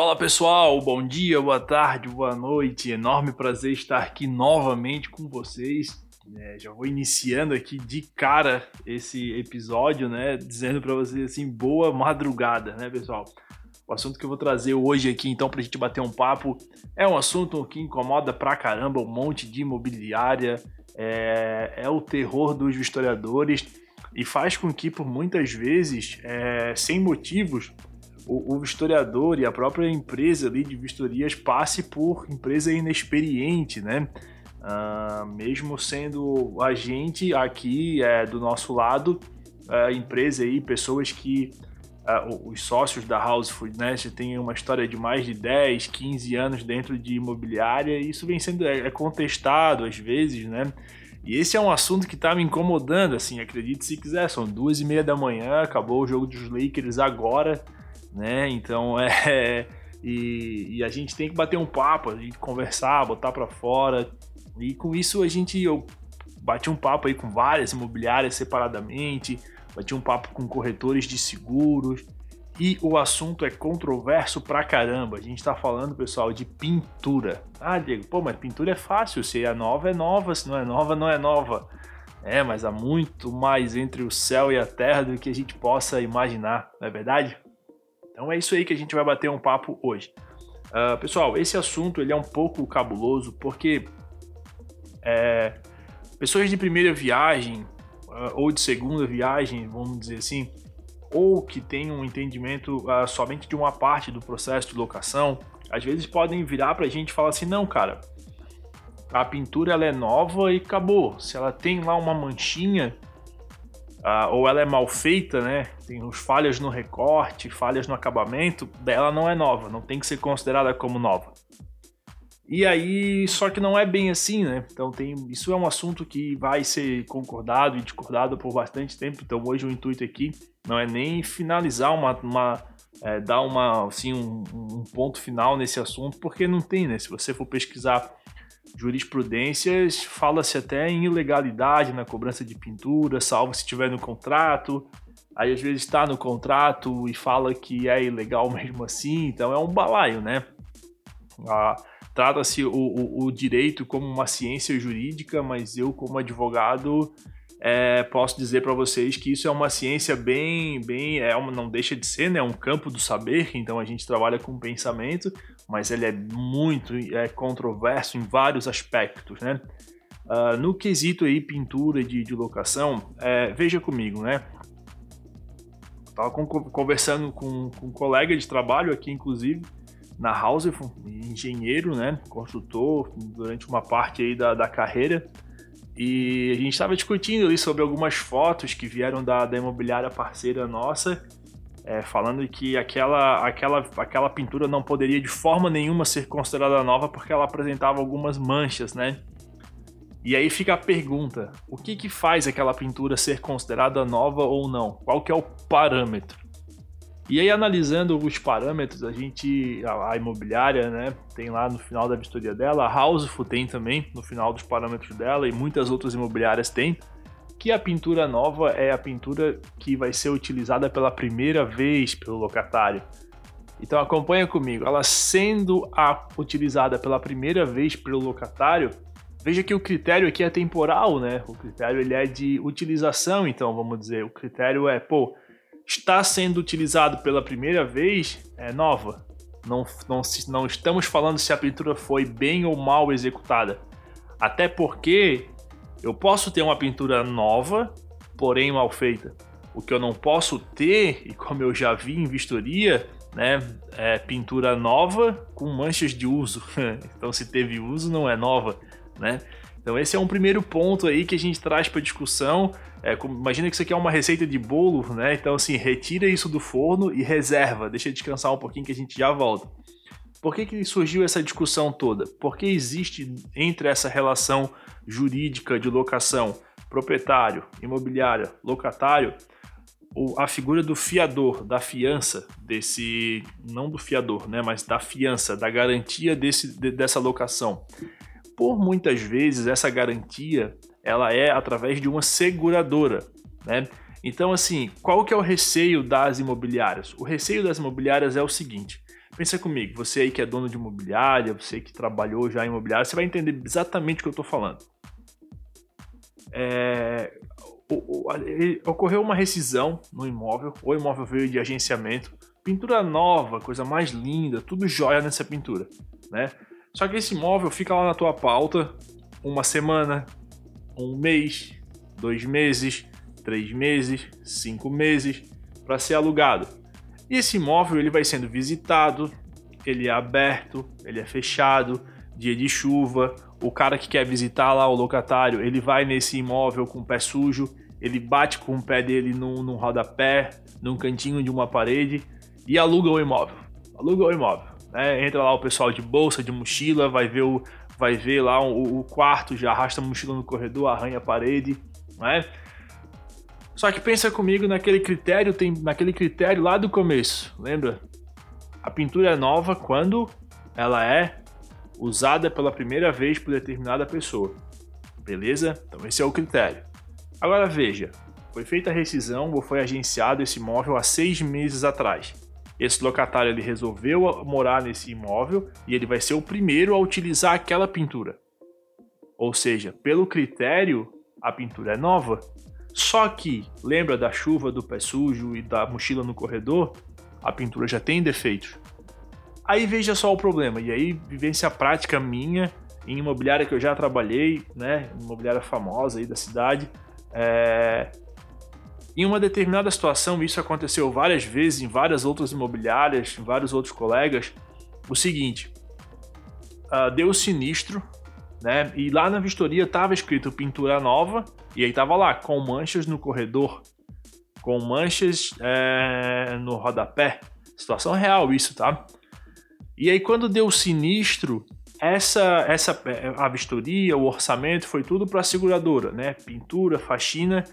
Fala pessoal, bom dia, boa tarde, boa noite. Enorme prazer estar aqui novamente com vocês. É, já vou iniciando aqui de cara esse episódio, né? Dizendo para vocês assim, boa madrugada, né, pessoal? O assunto que eu vou trazer hoje aqui, então, pra gente bater um papo, é um assunto que incomoda pra caramba um monte de imobiliária, é, é o terror dos historiadores e faz com que, por muitas vezes, é, sem motivos, o, o, historiador e a própria empresa ali de vistorias passe por empresa inexperiente, né? Uh, mesmo sendo a gente aqui é, do nosso lado, a empresa aí, pessoas que uh, os sócios da House Food né, têm uma história de mais de 10, 15 anos dentro de imobiliária e isso vem sendo é, é contestado às vezes, né? E esse é um assunto que tá me incomodando, assim, acredite se quiser, são duas e meia da manhã, acabou o jogo dos Lakers agora, né? Então é. E, e a gente tem que bater um papo, a gente conversar, botar para fora. E com isso a gente. Eu bati um papo aí com várias imobiliárias separadamente, bati um papo com corretores de seguros. E o assunto é controverso pra caramba. A gente tá falando, pessoal, de pintura. Ah, Diego, pô, mas pintura é fácil. Se é nova, é nova. Se não é nova, não é nova. É, mas há muito mais entre o céu e a terra do que a gente possa imaginar, não é verdade? Então é isso aí que a gente vai bater um papo hoje. Uh, pessoal, esse assunto ele é um pouco cabuloso porque é, pessoas de primeira viagem uh, ou de segunda viagem, vamos dizer assim, ou que têm um entendimento uh, somente de uma parte do processo de locação, às vezes podem virar para a gente e falar assim: não, cara, a pintura ela é nova e acabou. Se ela tem lá uma manchinha, uh, ou ela é mal feita, né? Tem os falhas no recorte, falhas no acabamento, dela não é nova, não tem que ser considerada como nova. E aí, só que não é bem assim, né? Então tem, isso é um assunto que vai ser concordado e discordado por bastante tempo. Então hoje o intuito aqui não é nem finalizar uma, uma é, dar uma assim um, um ponto final nesse assunto, porque não tem, né? Se você for pesquisar jurisprudências fala-se até em ilegalidade na cobrança de pintura, salvo se estiver no contrato. Aí às vezes está no contrato e fala que é ilegal mesmo assim, então é um balaio, né? Ah, Trata-se o, o, o direito como uma ciência jurídica, mas eu, como advogado, é, posso dizer para vocês que isso é uma ciência bem, bem, é uma, não deixa de ser, né, um campo do saber. Então a gente trabalha com pensamento, mas ele é muito é controverso em vários aspectos, né? Uh, no quesito aí pintura de, de locação, é, veja comigo, né? Tava conversando com, com um colega de trabalho aqui, inclusive, na House, engenheiro, né, construtor durante uma parte aí da, da carreira. E a gente estava discutindo ali sobre algumas fotos que vieram da, da imobiliária parceira nossa, é, falando que aquela, aquela, aquela pintura não poderia de forma nenhuma ser considerada nova porque ela apresentava algumas manchas, né? E aí fica a pergunta: o que, que faz aquela pintura ser considerada nova ou não? Qual que é o parâmetro? E aí, analisando os parâmetros, a gente, a, a, imobiliária, né, tem lá no final da vistoria dela, a Houseful tem também no final dos parâmetros dela e muitas outras imobiliárias têm, que a pintura nova é a pintura que vai ser utilizada pela primeira vez pelo locatário. Então acompanha comigo, ela sendo a utilizada pela primeira vez pelo locatário, veja que o critério aqui é temporal, né? O critério ele é de utilização, então vamos dizer, o critério é, pô, está sendo utilizado pela primeira vez é nova. Não, não, não estamos falando se a pintura foi bem ou mal executada. Até porque eu posso ter uma pintura nova, porém mal feita. O que eu não posso ter, e como eu já vi em vistoria, né, é pintura nova com manchas de uso. então, se teve uso, não é nova, né? Então, esse é um primeiro ponto aí que a gente traz para discussão é, imagina que isso aqui é uma receita de bolo, né? Então, assim, retira isso do forno e reserva, deixa descansar um pouquinho que a gente já volta. Por que, que surgiu essa discussão toda? Porque existe entre essa relação jurídica de locação, proprietário, imobiliária, locatário, a figura do fiador, da fiança desse, não do fiador, né, mas da fiança, da garantia desse, dessa locação. Por muitas vezes essa garantia ela é através de uma seguradora, né? Então, assim, qual que é o receio das imobiliárias? O receio das imobiliárias é o seguinte: Pensa comigo, você aí que é dono de imobiliária, você que trabalhou já em imobiliária, você vai entender exatamente o que eu estou falando. É, ocorreu uma rescisão no imóvel, o imóvel veio de agenciamento, pintura nova, coisa mais linda, tudo jóia nessa pintura, né? Só que esse imóvel fica lá na tua pauta uma semana, um mês, dois meses, três meses, cinco meses para ser alugado. E esse imóvel ele vai sendo visitado, ele é aberto, ele é fechado, dia de chuva, o cara que quer visitar lá o locatário, ele vai nesse imóvel com o pé sujo, ele bate com o pé dele num, num rodapé, num cantinho de uma parede e aluga o imóvel. Aluga o imóvel. Né? Entra lá o pessoal de bolsa, de mochila, vai ver, o, vai ver lá o, o quarto, já arrasta a mochila no corredor, arranha a parede. Né? Só que pensa comigo naquele critério, tem naquele critério lá do começo, lembra? A pintura é nova quando ela é usada pela primeira vez por determinada pessoa. Beleza? Então esse é o critério. Agora veja, foi feita a rescisão ou foi agenciado esse imóvel há seis meses atrás. Esse locatário ele resolveu morar nesse imóvel e ele vai ser o primeiro a utilizar aquela pintura. Ou seja, pelo critério, a pintura é nova. Só que, lembra da chuva do pé sujo e da mochila no corredor? A pintura já tem defeitos. Aí veja só o problema, e aí vivência prática minha em imobiliária que eu já trabalhei, né, imobiliária famosa aí da cidade, é... Em uma determinada situação, isso aconteceu várias vezes em várias outras imobiliárias, em vários outros colegas. O seguinte, uh, deu sinistro, né? E lá na vistoria estava escrito pintura nova, e aí tava lá, com manchas no corredor, com manchas é, no rodapé. Situação real isso, tá? E aí, quando deu sinistro, essa, essa a vistoria, o orçamento foi tudo para a seguradora, né? Pintura, faxina,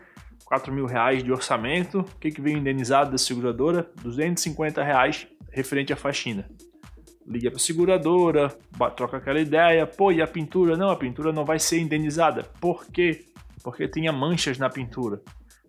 4 mil reais de orçamento. O que, que veio indenizado da seguradora? 250 reais referente à faxina. Liga para a seguradora, troca aquela ideia. Pô, e a pintura? Não, a pintura não vai ser indenizada. Por quê? Porque tinha manchas na pintura.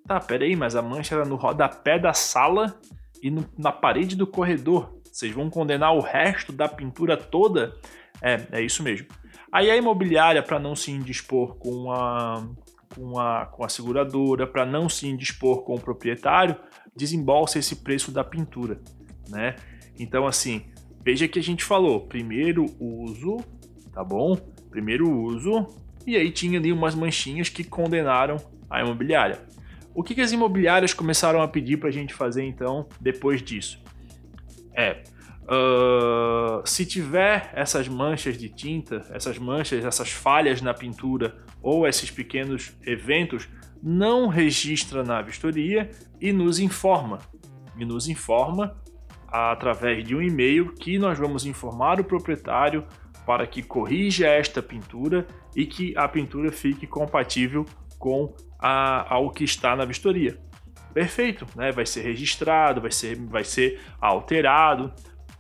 Tá, peraí, mas a mancha era no rodapé da sala e no, na parede do corredor. Vocês vão condenar o resto da pintura toda? É, é isso mesmo. Aí a imobiliária, para não se indispor com a, com a, com a seguradora, para não se indispor com o proprietário, desembolsa esse preço da pintura, né? Então, assim, veja que a gente falou, primeiro uso, tá bom? Primeiro uso, e aí tinha ali umas manchinhas que condenaram a imobiliária. O que, que as imobiliárias começaram a pedir para a gente fazer então depois disso? É, uh, se tiver essas manchas de tinta, essas manchas, essas falhas na pintura ou esses pequenos eventos, não registra na vistoria e nos informa. E nos informa através de um e-mail que nós vamos informar o proprietário para que corrija esta pintura e que a pintura fique compatível com a, ao que está na vistoria perfeito, né? Vai ser registrado, vai ser, vai ser alterado,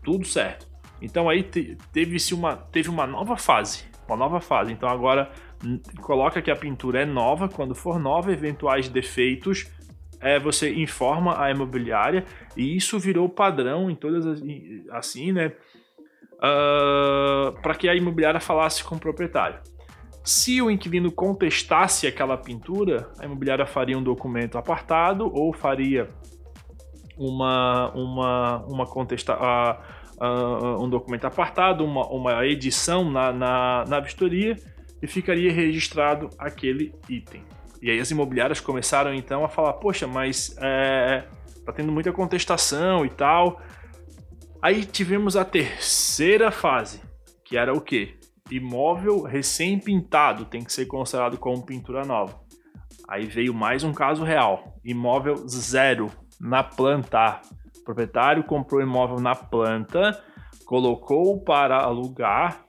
tudo certo. Então aí te, teve-se uma, teve uma nova fase, uma nova fase. Então agora coloca que a pintura é nova, quando for nova, eventuais defeitos é, você informa a imobiliária e isso virou padrão em todas as assim, né? Uh, para que a imobiliária falasse com o proprietário. Se o inquilino contestasse aquela pintura, a imobiliária faria um documento apartado ou faria uma, uma, uma contesta, uh, uh, um documento apartado, uma, uma edição na, na, na vistoria e ficaria registrado aquele item. E aí as imobiliárias começaram então a falar: poxa, mas é, tendo muita contestação e tal. Aí tivemos a terceira fase, que era o quê? imóvel recém-pintado tem que ser considerado como pintura nova. Aí veio mais um caso real: imóvel zero na planta. O proprietário comprou imóvel na planta, colocou para alugar,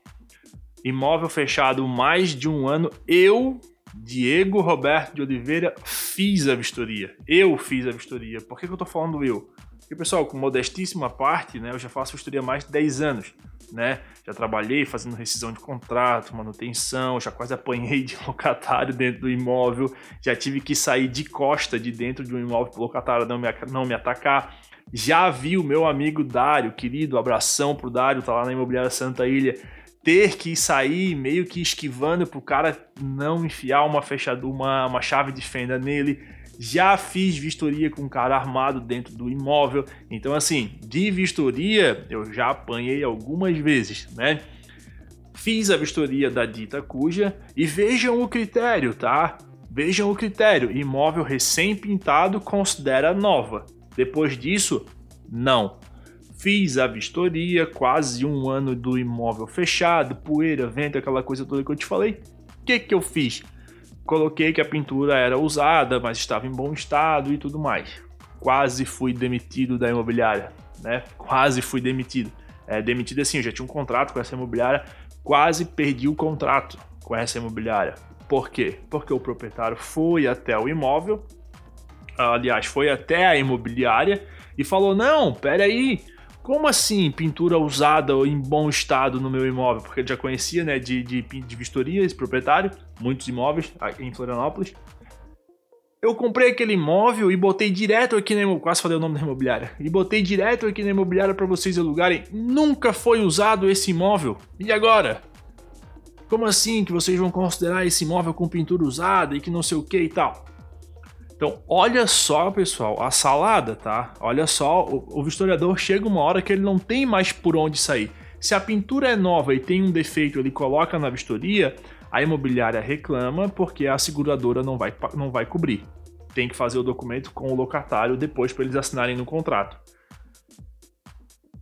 imóvel fechado mais de um ano. Eu Diego Roberto de Oliveira, fiz a vistoria. Eu fiz a vistoria. Por que, que eu tô falando eu? Porque, pessoal, com modestíssima parte, né, eu já faço vistoria há mais de 10 anos. Né? Já trabalhei fazendo rescisão de contrato, manutenção, já quase apanhei de locatário dentro do imóvel, já tive que sair de costa de dentro de um imóvel para o locatário não me, não me atacar. Já vi o meu amigo Dário, querido, abração pro Dário, tá lá na Imobiliária Santa Ilha, ter que sair meio que esquivando pro cara não enfiar uma fechadura, uma, uma chave de fenda nele. Já fiz vistoria com um cara armado dentro do imóvel. Então, assim, de vistoria eu já apanhei algumas vezes, né? Fiz a vistoria da dita cuja e vejam o critério, tá? Vejam o critério: imóvel recém-pintado considera nova. Depois disso, não. Fiz a vistoria, quase um ano do imóvel fechado, poeira, vento, aquela coisa toda que eu te falei. O que, que eu fiz? Coloquei que a pintura era usada, mas estava em bom estado e tudo mais. Quase fui demitido da imobiliária, né? Quase fui demitido. É, demitido assim, eu já tinha um contrato com essa imobiliária, quase perdi o contrato com essa imobiliária. Por quê? Porque o proprietário foi até o imóvel, aliás, foi até a imobiliária e falou: Não, peraí, como assim pintura usada ou em bom estado no meu imóvel? Porque ele já conhecia, né, de, de, de vistoria, esse proprietário, muitos imóveis em Florianópolis. Eu comprei aquele imóvel e botei direto aqui na quase falei o nome da imobiliária. E botei direto aqui na imobiliária para vocês alugarem. Nunca foi usado esse imóvel. E agora? Como assim que vocês vão considerar esse imóvel com pintura usada e que não sei o que e tal? Então, olha só, pessoal, a salada, tá? Olha só, o, o vistoriador chega uma hora que ele não tem mais por onde sair. Se a pintura é nova e tem um defeito, ele coloca na vistoria, a imobiliária reclama porque a seguradora não vai, não vai cobrir. Tem que fazer o documento com o locatário depois para eles assinarem no contrato.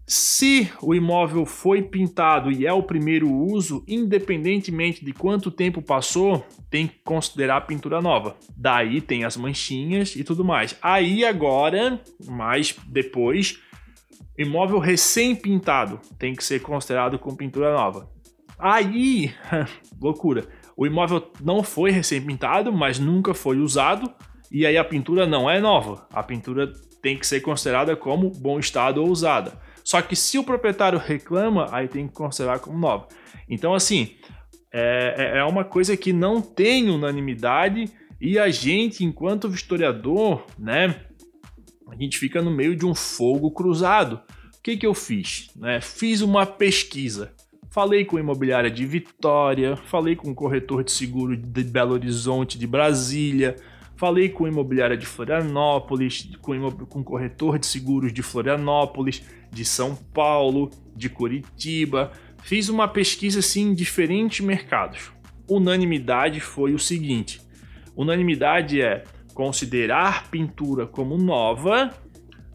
Se o imóvel foi pintado e é o primeiro uso, independentemente de quanto tempo passou, tem que considerar pintura nova. Daí tem as manchinhas e tudo mais. Aí agora, mais depois, imóvel recém-pintado tem que ser considerado com pintura nova. Aí, loucura. O imóvel não foi recém-pintado, mas nunca foi usado, e aí a pintura não é nova. A pintura tem que ser considerada como bom estado ou usada. Só que se o proprietário reclama, aí tem que considerar como nova. Então, assim, é, é, é uma coisa que não tem unanimidade e a gente, enquanto historiador, né, a gente fica no meio de um fogo cruzado. O que, que eu fiz? Né? Fiz uma pesquisa. Falei com imobiliária de Vitória, falei com o corretor de seguro de Belo Horizonte, de Brasília, falei com imobiliária de Florianópolis, com, com corretor de seguros de Florianópolis, de São Paulo, de Curitiba. Fiz uma pesquisa assim em diferentes mercados. Unanimidade foi o seguinte: unanimidade é considerar pintura como nova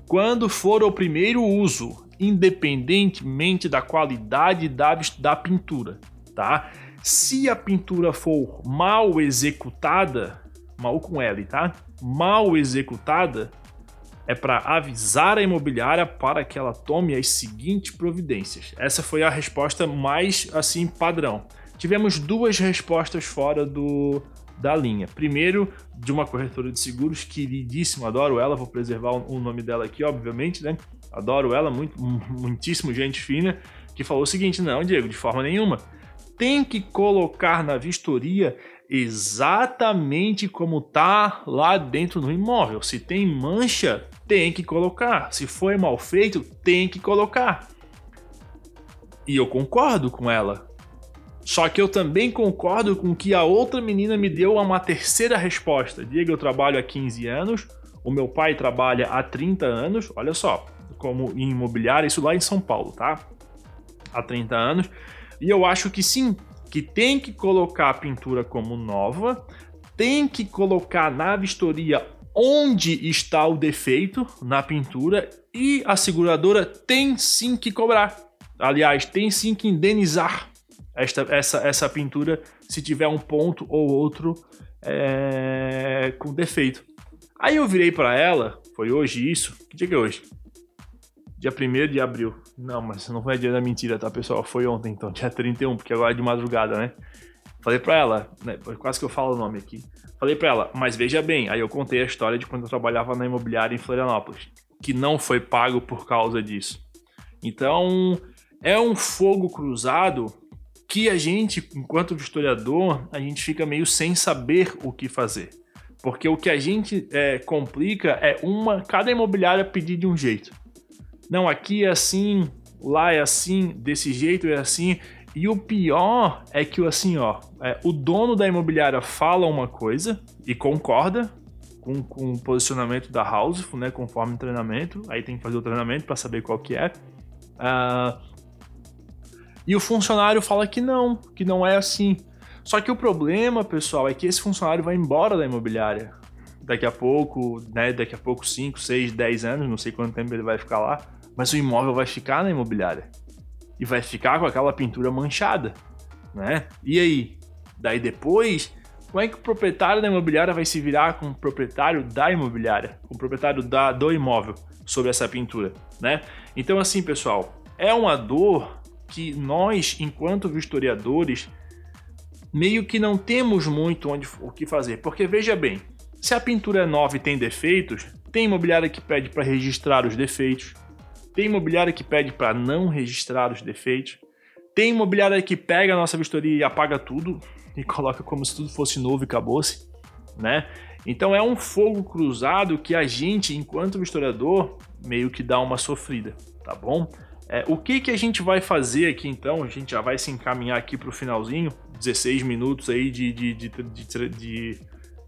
quando for o primeiro uso, independentemente da qualidade da, da pintura, tá? Se a pintura for mal executada, mal com L, tá? Mal executada, é para avisar a imobiliária para que ela tome as seguintes providências. Essa foi a resposta mais assim padrão. Tivemos duas respostas fora do da linha. Primeiro, de uma corretora de seguros queridíssima, adoro ela, vou preservar o nome dela aqui, obviamente, né? Adoro ela, muito, muitíssimo gente fina, que falou o seguinte: não, Diego, de forma nenhuma. Tem que colocar na vistoria exatamente como tá lá dentro do imóvel. Se tem mancha, tem que colocar. Se foi mal feito, tem que colocar. E eu concordo com ela. Só que eu também concordo com que a outra menina me deu uma terceira resposta. Diga, eu trabalho há 15 anos, o meu pai trabalha há 30 anos, olha só, como imobiliário, isso lá em São Paulo, tá? Há 30 anos. E eu acho que sim, que tem que colocar a pintura como nova, tem que colocar na vistoria onde está o defeito na pintura e a seguradora tem sim que cobrar. Aliás, tem sim que indenizar esta, essa, essa pintura se tiver um ponto ou outro é, com defeito. Aí eu virei para ela, foi hoje isso? Que dia que é hoje? Dia 1 de abril. Não, mas não foi dia da mentira, tá, pessoal? Foi ontem, então, dia 31, porque agora é de madrugada, né? Falei para ela, né, quase que eu falo o nome aqui. Falei para ela, mas veja bem, aí eu contei a história de quando eu trabalhava na imobiliária em Florianópolis, que não foi pago por causa disso. Então, é um fogo cruzado que a gente, enquanto historiador, a gente fica meio sem saber o que fazer. Porque o que a gente é, complica é uma, cada imobiliária pedir de um jeito. Não, aqui é assim, lá é assim, desse jeito é assim. E o pior é que assim, ó, é, o dono da imobiliária fala uma coisa e concorda com, com o posicionamento da house, né, conforme o treinamento. Aí tem que fazer o treinamento para saber qual que é. Uh, e o funcionário fala que não, que não é assim. Só que o problema, pessoal, é que esse funcionário vai embora da imobiliária. Daqui a pouco, né? Daqui a pouco, 5, 6, 10 anos, não sei quanto tempo ele vai ficar lá, mas o imóvel vai ficar na imobiliária. E vai ficar com aquela pintura manchada, né? E aí? Daí depois, como é que o proprietário da imobiliária vai se virar com o proprietário da imobiliária, com o proprietário da, do imóvel sobre essa pintura, né? Então assim, pessoal, é uma dor que nós, enquanto historiadores, meio que não temos muito onde, o que fazer. Porque veja bem, se a pintura é nova e tem defeitos, tem imobiliária que pede para registrar os defeitos, tem imobiliária que pede para não registrar os defeitos, tem imobiliária que pega a nossa vistoria e apaga tudo e coloca como se tudo fosse novo e acabou-se, né? Então é um fogo cruzado que a gente, enquanto historiador, meio que dá uma sofrida, tá bom? É, o que, que a gente vai fazer aqui então? A gente já vai se encaminhar aqui para o finalzinho, 16 minutos aí de, de, de, de, de,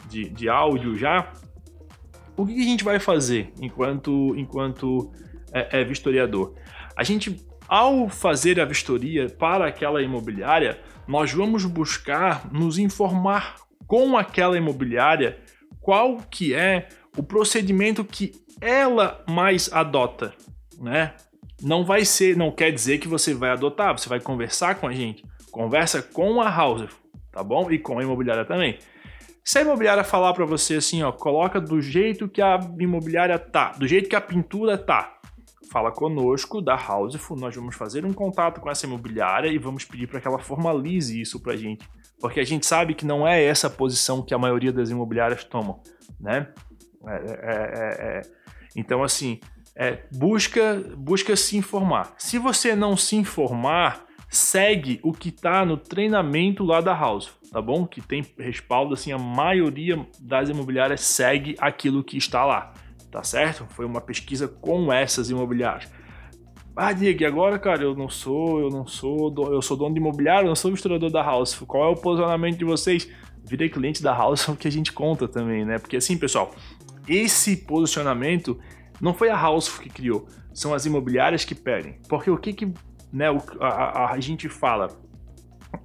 de áudio já. O que, que, a gente vai fazer enquanto, enquanto é, é vistoriador? A gente, ao fazer a vistoria para aquela imobiliária, nós vamos buscar nos informar com aquela imobiliária qual que é o procedimento que ela mais adota, né? não vai ser, não quer dizer que você vai adotar, você vai conversar com a gente. Conversa com a house, tá bom? E com a imobiliária também. Se a imobiliária falar para você assim, ó, coloca do jeito que a imobiliária tá, do jeito que a pintura tá. Fala conosco da Houseful, nós vamos fazer um contato com essa imobiliária e vamos pedir para que ela formalize isso pra gente, porque a gente sabe que não é essa a posição que a maioria das imobiliárias tomam, né? É, é, é, é. então assim, é, busca, busca se informar. Se você não se informar, segue o que está no treinamento lá da House, tá bom? Que tem respaldo, assim, a maioria das imobiliárias segue aquilo que está lá, tá certo? Foi uma pesquisa com essas imobiliárias. Ah, Diego, agora, cara, eu não sou, eu não sou, eu sou dono de imobiliário, eu não sou historiador da House. Qual é o posicionamento de vocês? Virei cliente da House, é o que a gente conta também, né? Porque assim, pessoal, esse posicionamento não foi a House que criou, são as imobiliárias que pedem. Porque o que, que né, a, a, a gente fala?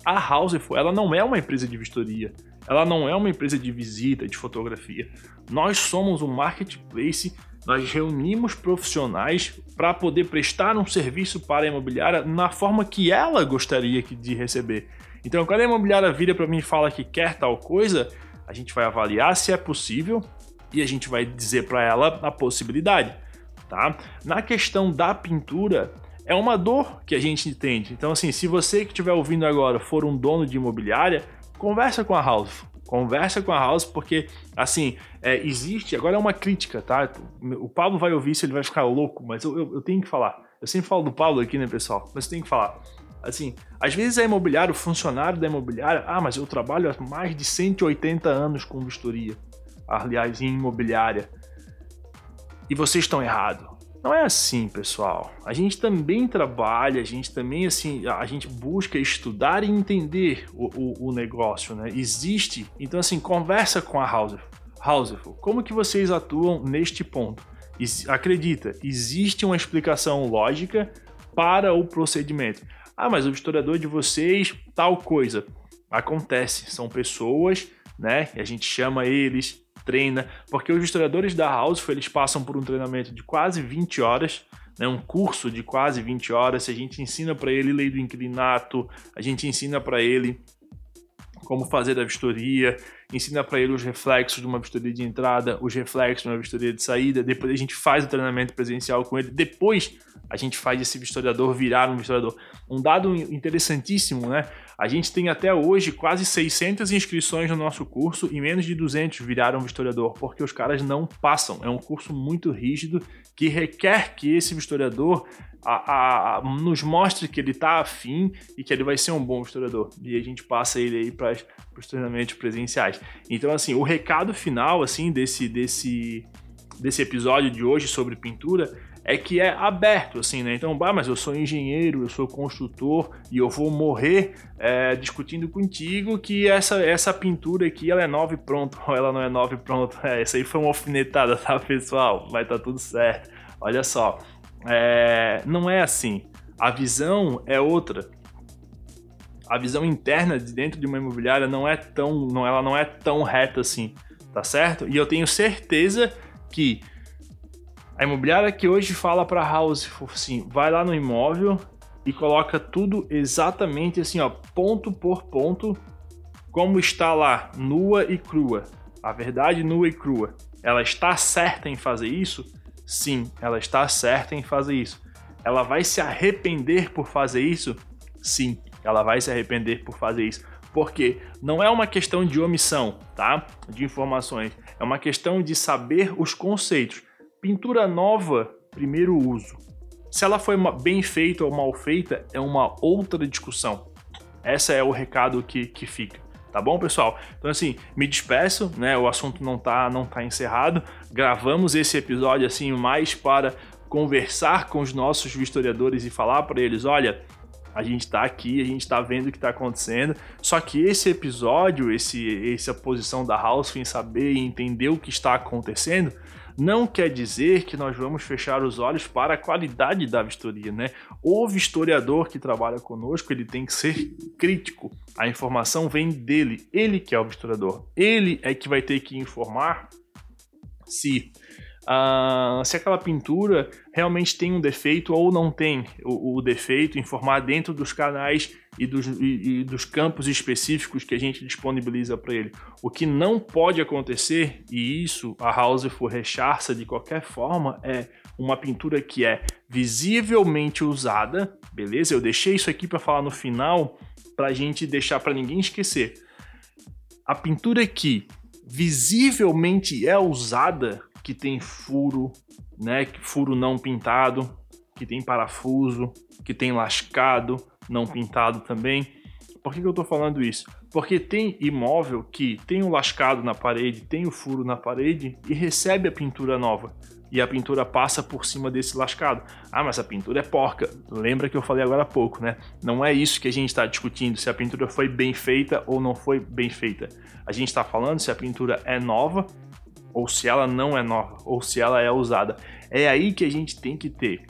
A House ela não é uma empresa de vistoria, ela não é uma empresa de visita, de fotografia. Nós somos um marketplace, nós reunimos profissionais para poder prestar um serviço para a imobiliária na forma que ela gostaria de receber. Então, quando a imobiliária vira para mim e fala que quer tal coisa, a gente vai avaliar se é possível e a gente vai dizer para ela a possibilidade, tá? Na questão da pintura, é uma dor que a gente entende. Então, assim, se você que estiver ouvindo agora for um dono de imobiliária, conversa com a House. Conversa com a House, porque, assim, é, existe. Agora é uma crítica, tá? O Pablo vai ouvir isso, ele vai ficar louco, mas eu, eu, eu tenho que falar. Eu sempre falo do Pablo aqui, né, pessoal? Mas eu tenho que falar. Assim, às vezes é imobiliário, o funcionário da imobiliária, ah, mas eu trabalho há mais de 180 anos com vistoria aliás, em imobiliária. E vocês estão errados. Não é assim, pessoal. A gente também trabalha, a gente também assim, a gente busca estudar e entender o, o, o negócio, né? Existe. Então, assim, conversa com a Houseful. Houseful, como que vocês atuam neste ponto? Acredita, existe uma explicação lógica para o procedimento. Ah, mas o historiador de vocês, tal coisa. Acontece, são pessoas, né? E a gente chama eles treina, porque os historiadores da House eles passam por um treinamento de quase 20 horas, né, um curso de quase 20 horas, a gente ensina para ele lei do inquilinato, a gente ensina para ele como fazer a vistoria. Ensina para ele os reflexos de uma vistoria de entrada, os reflexos de uma vistoria de saída, depois a gente faz o treinamento presencial com ele, depois a gente faz esse vistoriador virar um vistoriador. Um dado interessantíssimo, né? A gente tem até hoje quase 600 inscrições no nosso curso e menos de 200 viraram vistoriador, porque os caras não passam. É um curso muito rígido que requer que esse vistoriador a, a, nos mostre que ele está afim e que ele vai ser um bom historiador. E a gente passa ele aí para os treinamentos presenciais. Então, assim, o recado final assim desse, desse, desse episódio de hoje sobre pintura é que é aberto, assim, né? Então, bah, mas eu sou engenheiro, eu sou construtor e eu vou morrer é, discutindo contigo que essa, essa pintura aqui ela é nova e pronto, ou ela não é nova e pronto. É, essa aí foi uma alfinetada, tá, pessoal? Vai tá tudo certo. Olha só, é, não é assim. A visão é outra. A visão interna de dentro de uma imobiliária não é tão, não, ela não é tão reta assim, tá certo? E eu tenho certeza que a imobiliária que hoje fala para house assim, vai lá no imóvel e coloca tudo exatamente assim, ó, ponto por ponto, como está lá, nua e crua. A verdade nua e crua. Ela está certa em fazer isso? Sim, ela está certa em fazer isso. Ela vai se arrepender por fazer isso? Sim, ela vai se arrepender por fazer isso. Porque não é uma questão de omissão, tá? De informações. É uma questão de saber os conceitos. Pintura nova, primeiro uso. Se ela foi bem feita ou mal feita, é uma outra discussão. Esse é o recado que, que fica. Tá bom, pessoal? Então, assim, me despeço, né? O assunto não tá, não tá encerrado. Gravamos esse episódio, assim, mais para conversar com os nossos historiadores e falar para eles: olha, a gente está aqui, a gente está vendo o que está acontecendo. Só que esse episódio, esse, essa posição da House em saber e entender o que está acontecendo, não quer dizer que nós vamos fechar os olhos para a qualidade da vistoria, né? O vistoriador que trabalha conosco, ele tem que ser crítico. A informação vem dele, ele que é o vistoriador. Ele é que vai ter que informar se uh, se aquela pintura realmente tem um defeito ou não tem o, o defeito, informar dentro dos canais e dos, e, e dos campos específicos que a gente disponibiliza para ele. O que não pode acontecer, e isso a Houseful rechaça de qualquer forma, é uma pintura que é visivelmente usada, beleza? Eu deixei isso aqui para falar no final, para a gente deixar para ninguém esquecer. A pintura que visivelmente é usada que tem furo, né? Furo não pintado, que tem parafuso, que tem lascado não pintado também. Por que, que eu estou falando isso? Porque tem imóvel que tem o lascado na parede, tem o furo na parede e recebe a pintura nova. E a pintura passa por cima desse lascado. Ah, mas a pintura é porca. Lembra que eu falei agora há pouco, né? Não é isso que a gente está discutindo, se a pintura foi bem feita ou não foi bem feita. A gente está falando se a pintura é nova ou se ela não é nova, ou se ela é usada. É aí que a gente tem que ter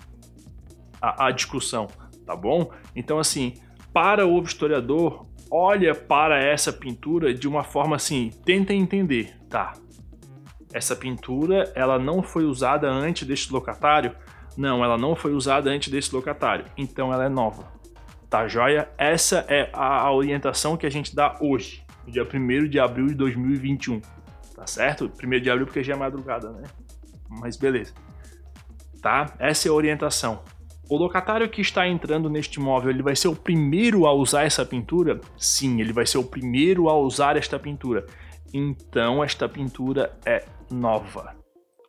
a, a discussão, tá bom? Então, assim, para o historiador, olha para essa pintura de uma forma assim, tenta entender, tá? Essa pintura, ela não foi usada antes deste locatário? Não, ela não foi usada antes desse locatário, então ela é nova. Tá joia? Essa é a orientação que a gente dá hoje, dia 1 de abril de 2021 tá certo? Primeiro de abril porque já é madrugada, né? Mas beleza. Tá? Essa é a orientação. O locatário que está entrando neste imóvel, ele vai ser o primeiro a usar essa pintura? Sim, ele vai ser o primeiro a usar esta pintura. Então, esta pintura é nova.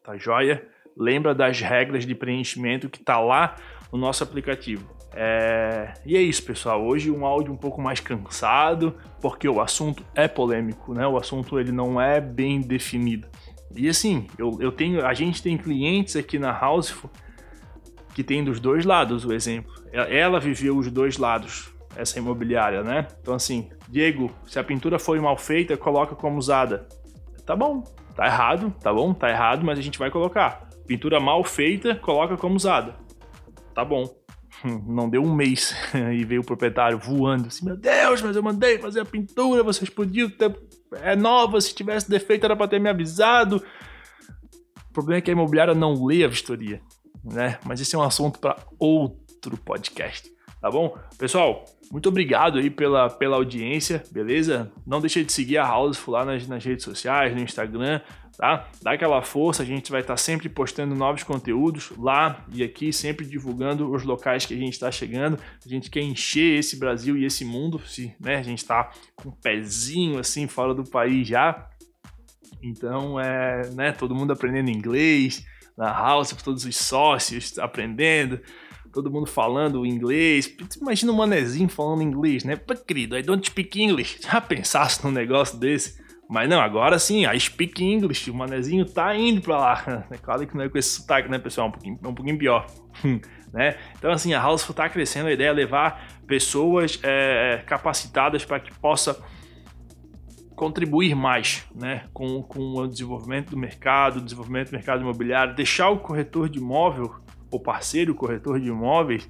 Tá joia? Lembra das regras de preenchimento que tá lá no nosso aplicativo. É... E é isso, pessoal. Hoje um áudio um pouco mais cansado, porque o assunto é polêmico, né? O assunto ele não é bem definido. E assim, eu, eu tenho, a gente tem clientes aqui na Houseful que tem dos dois lados o exemplo. Ela viveu os dois lados, essa imobiliária, né? Então assim, Diego, se a pintura foi mal feita, coloca como usada. Tá bom, tá errado, tá bom, tá errado, mas a gente vai colocar. Pintura mal feita, coloca como usada. Tá bom. não deu um mês e veio o proprietário voando assim: Meu Deus, mas eu mandei fazer a pintura, vocês podiam. É nova, se tivesse defeito era para ter me avisado. O problema é que a imobiliária não lê a vistoria, né? Mas esse é um assunto para outro podcast. tá bom? Pessoal, muito obrigado aí pela, pela audiência, beleza? Não deixe de seguir a Houseful lá nas, nas redes sociais, no Instagram, tá? Dá aquela força, a gente vai estar sempre postando novos conteúdos lá e aqui, sempre divulgando os locais que a gente está chegando. A gente quer encher esse Brasil e esse mundo, se né, a gente está com um pezinho assim fora do país já. Então, é, né, todo mundo aprendendo inglês, na house, todos os sócios aprendendo todo mundo falando inglês. Imagina um manezinho falando inglês, né? Querido, I don't speak English. Já pensasse num negócio desse? Mas não, agora sim, I speak English. O manezinho tá indo pra lá. É claro que não é com esse sotaque, né, pessoal? Um pouquinho, um pouquinho pior. né? Então, assim, a House tá crescendo. A ideia é levar pessoas é, capacitadas para que possa contribuir mais né, com, com o desenvolvimento do mercado, desenvolvimento do mercado imobiliário, deixar o corretor de imóvel o parceiro, o corretor de imóveis,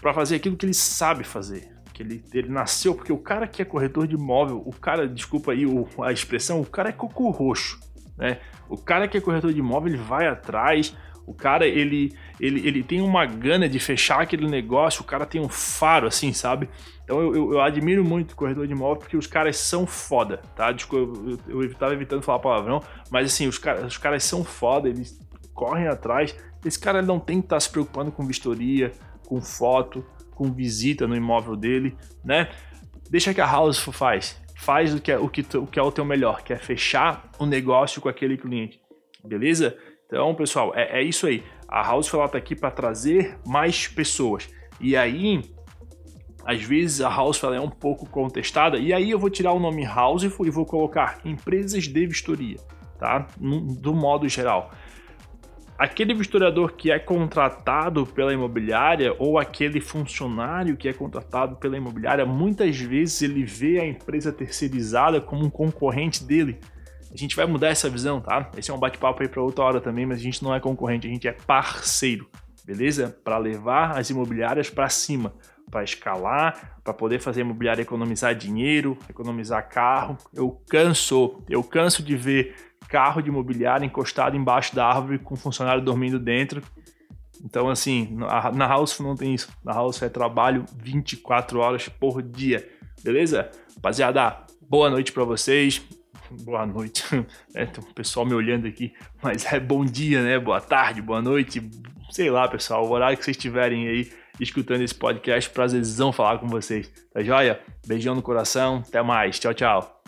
para fazer aquilo que ele sabe fazer. Que ele, ele nasceu, porque o cara que é corretor de imóvel, o cara, desculpa aí o, a expressão, o cara é coco roxo. Né? O cara que é corretor de imóvel, ele vai atrás, o cara, ele, ele, ele tem uma gana de fechar aquele negócio, o cara tem um faro, assim, sabe? Então eu, eu, eu admiro muito o corretor de imóvel porque os caras são foda, tá? Desculpa, eu, eu tava evitando falar palavrão, mas assim, os, cara, os caras são foda, eles correm atrás. Esse cara não tem que estar tá se preocupando com vistoria, com foto, com visita no imóvel dele, né? Deixa que a House faz. Faz o que, é, o, que, o que é o teu melhor, que é fechar o um negócio com aquele cliente. Beleza? Então, pessoal, é, é isso aí. A House está aqui para trazer mais pessoas. E aí, às vezes a House é um pouco contestada, e aí eu vou tirar o nome House e vou colocar empresas de vistoria, tá? Do modo geral aquele vistoriador que é contratado pela imobiliária ou aquele funcionário que é contratado pela imobiliária, muitas vezes ele vê a empresa terceirizada como um concorrente dele. A gente vai mudar essa visão, tá? Esse é um bate-papo aí para outra hora também, mas a gente não é concorrente, a gente é parceiro, beleza? Para levar as imobiliárias para cima, para escalar, para poder fazer a imobiliária economizar dinheiro, economizar carro. Eu canso, eu canso de ver carro de imobiliário encostado embaixo da árvore com um funcionário dormindo dentro. Então, assim, na House não tem isso. Na House é trabalho 24 horas por dia. Beleza? Rapaziada, boa noite para vocês. Boa noite. É, tem um pessoal me olhando aqui, mas é bom dia, né? Boa tarde, boa noite. Sei lá, pessoal, o horário que vocês estiverem aí escutando esse podcast, prazerzão falar com vocês. Tá joia? Beijão no coração, até mais. Tchau, tchau.